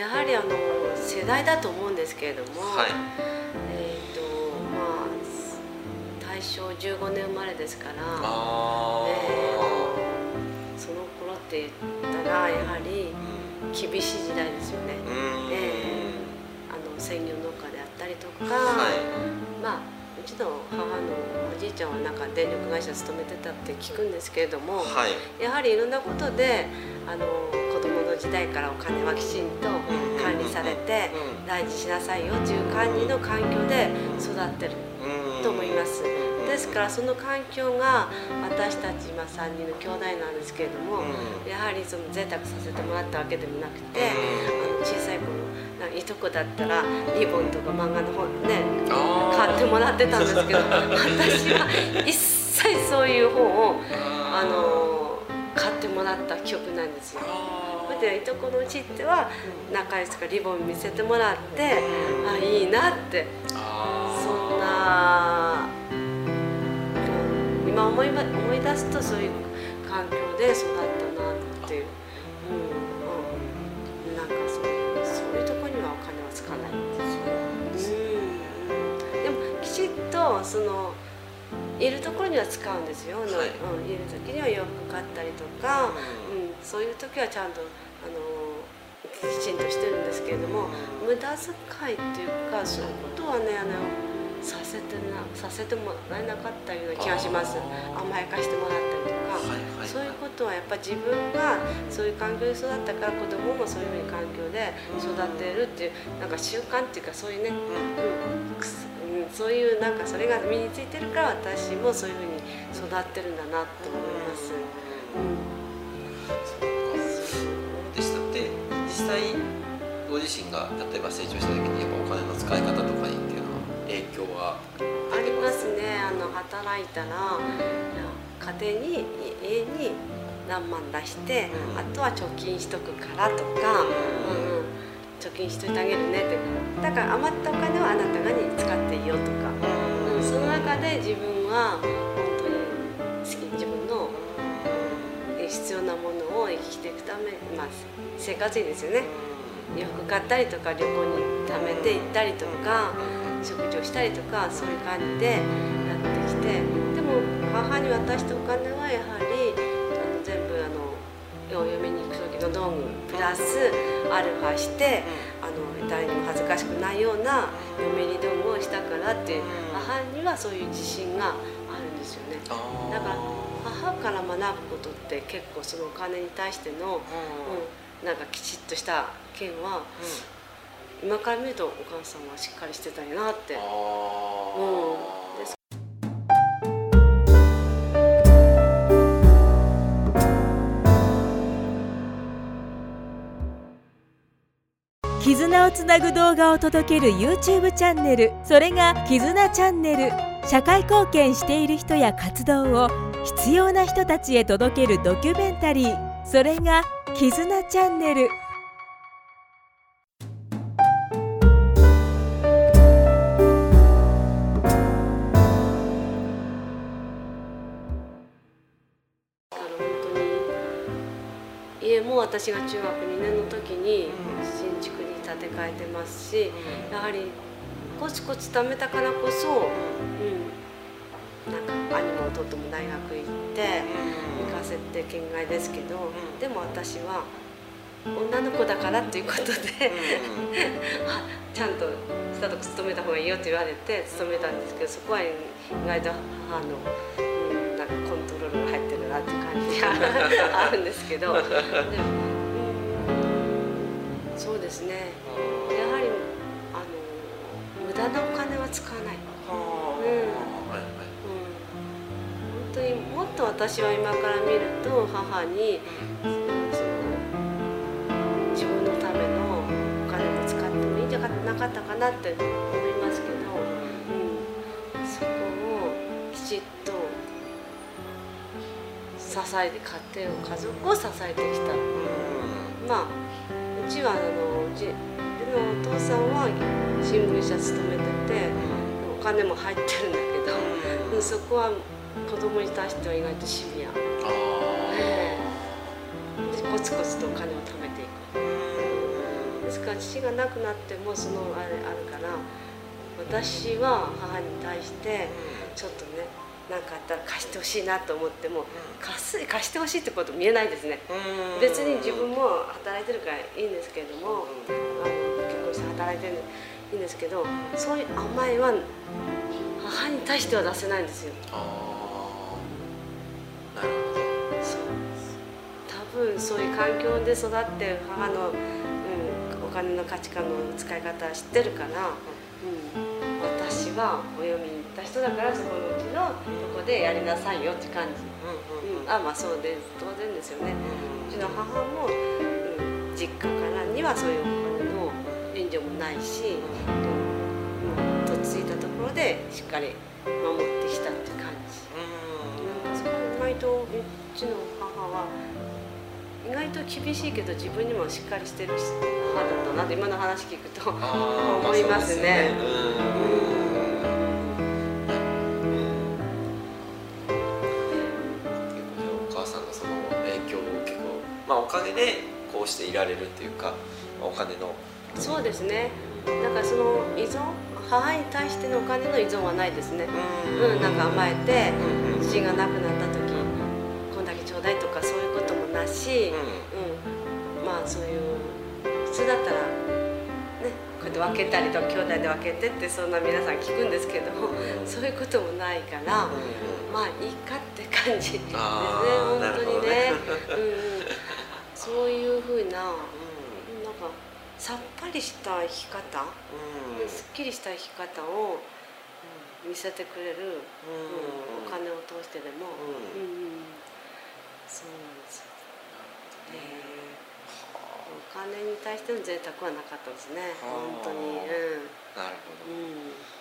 やはりあの世代だと思うんですけれども、はい。えっ、とまあ大正15年生まれですからあえその頃って言ったらやはり厳しい時代ですよね。ええあの専業農家であったりとか、はい。まあうちの母のおじいちゃんはなんか電力会社勤めてたって聞くんですけれども、はい。やはりいろんなことであの子供の時代からお金はきちんと管理されてうん大事にしなさいよという管理の環境で育ってるうんと思います。ですからその環境が私たち今3人の兄弟なんですけれども、やはりその贅沢させてもらったわけでもなくて、あの小さい頃なんかいとこだったらリボンとか漫画の本ね買ってもらってたんですけど 私は一切そういう本をあの買ってもらった記憶なんですよ。でいとこのうちっては仲良しからリボン見せてもらってあいいなってそんなうん今思いば思い出すとそういう環境で育ったなっていう、うんうん、なんかそういうそういうとこにはお金はつかない。ん。ですよ。うん、でもきちっとそのいるところには使うんですよ、はい。うん、いる時には洋服買ったりとか、うん、そういう時はちゃんとあのきちんとしてるんですけれども、無駄遣いっていうかそういうことはねあのさせてなさせてもらえなかったような気がします。甘やかしてもらったりとか、はいはい。そういうことはやっぱ自分がそういう環境で育ったから子供もそういうふうに環境で育っているっていうなんか習慣っていうかそういうね、うん。うん、そういうなんかそれが身についてるから私もそういうふうに育ってるんだなと思います。そうでした。って実際ご自身が例えば成長した時にやっぱお金の使い方とかにっていうのは影響はありますね。あの働いたら家庭に家に何万出して、うんあとは貯金しとくからとか、うんうん、貯金しといてあげるねってだから余ったお金はあなたがに使っていいよとか、うん、その中で自分は本当に好き自分のえ必要なものを生きていくため、まあ、生活費ですよね。洋服買ったりとか旅行に貯めて行ったりとか食事をしたりとかそういう感じでやってきてでも母に渡したお金はやはりあの全部あのお嫁に行く時の道具プラスアルファしてあの誰にも恥ずかしくないような嫁入り道具をしたからっていう母にはそういう自信があるんですよね。だから母から学ぶことって結構そのお金に対しての、うん、なんかきちっとした件は今から見るとお母さんはしっかりしてたんやなって。うん。です。絆をつなぐ動画を届ける YouTube チャンネル。それが「絆チャンネル」社会貢献している人や活動を必要な人たちへ届けるドキュメンタリー。それが「絆チャンネル」私が中学2年の時に新築に建て替えてますしやはりコツコツ貯めたからこそ、うん、なんか兄も弟も大学行って行かせて県外ですけど、でも私は女の子だからっていうことで あちゃんとスタート勤めた方がいいよって言われて勤めたんですけどそこは意外と母の、あるんですけど。でも、うん、そうですね。やはりあの無駄なお金は使わない。本当にもっと私は今から見ると母に、自分のためのお金も使ってもいいんじゃなかったかなって思い支えて家庭を家族を支えてきた。まあうちはあのうちのお父さんは新聞社勤めててお金も入ってるんだけど、うんそこは子供に対しては意外とシビア。ええでコツコツとお金を貯めていく。ですか父が亡くなってもそのあれあるから私は母に対してちょっとね何かあったら貸してほしいなと思っても貸す貸してほしいってこと見えないですね。別に自分も働いてるからいいんですけれどもあの結婚して働いてるいいんですけどそういう甘えは母に対しては出せないんですよ。ああなるほど。そう多分そういう環境で育って母の、うん、お金の価値観の使い方知ってるから、うん、私はお嫁に行った人だからそこのうちのとこでやりなさいよって感じ、うんうん、あまあそうで当然ですよね。うちの母も、うん、実家からにはそういうお金の援助もないし、うん、とっついたところでしっかり守ってきたって感じ。なんかそこ意外とうちの母は意外と厳しいけど自分にもしっかりしてる母だったなって今の話聞くと思いますね。でこうしていられるっていうかまあお金の。そうですね。だからその依存母に対してのお金の依存はないですね、うん、なんか甘えてうんうん。父が亡くなった時こんだけちょうだいとかそういうこともなし、ううん、まあそういう普通だったらねこうやって分けたりとか兄弟で分けてってそんな皆さん聞くんですけど、うん。そういうこともないから、んまあいいかって感じですね。本当にね。うんうん、そういうふうななんかさっぱりした生き方、うん。すっきりした生き方を、うん見せてくれる、うん。お金を通してでも、うん。うんうん。そうなんですよ。ねお金に対しての贅沢はなかったですね。はあ。本当に。うん、なるほど。うん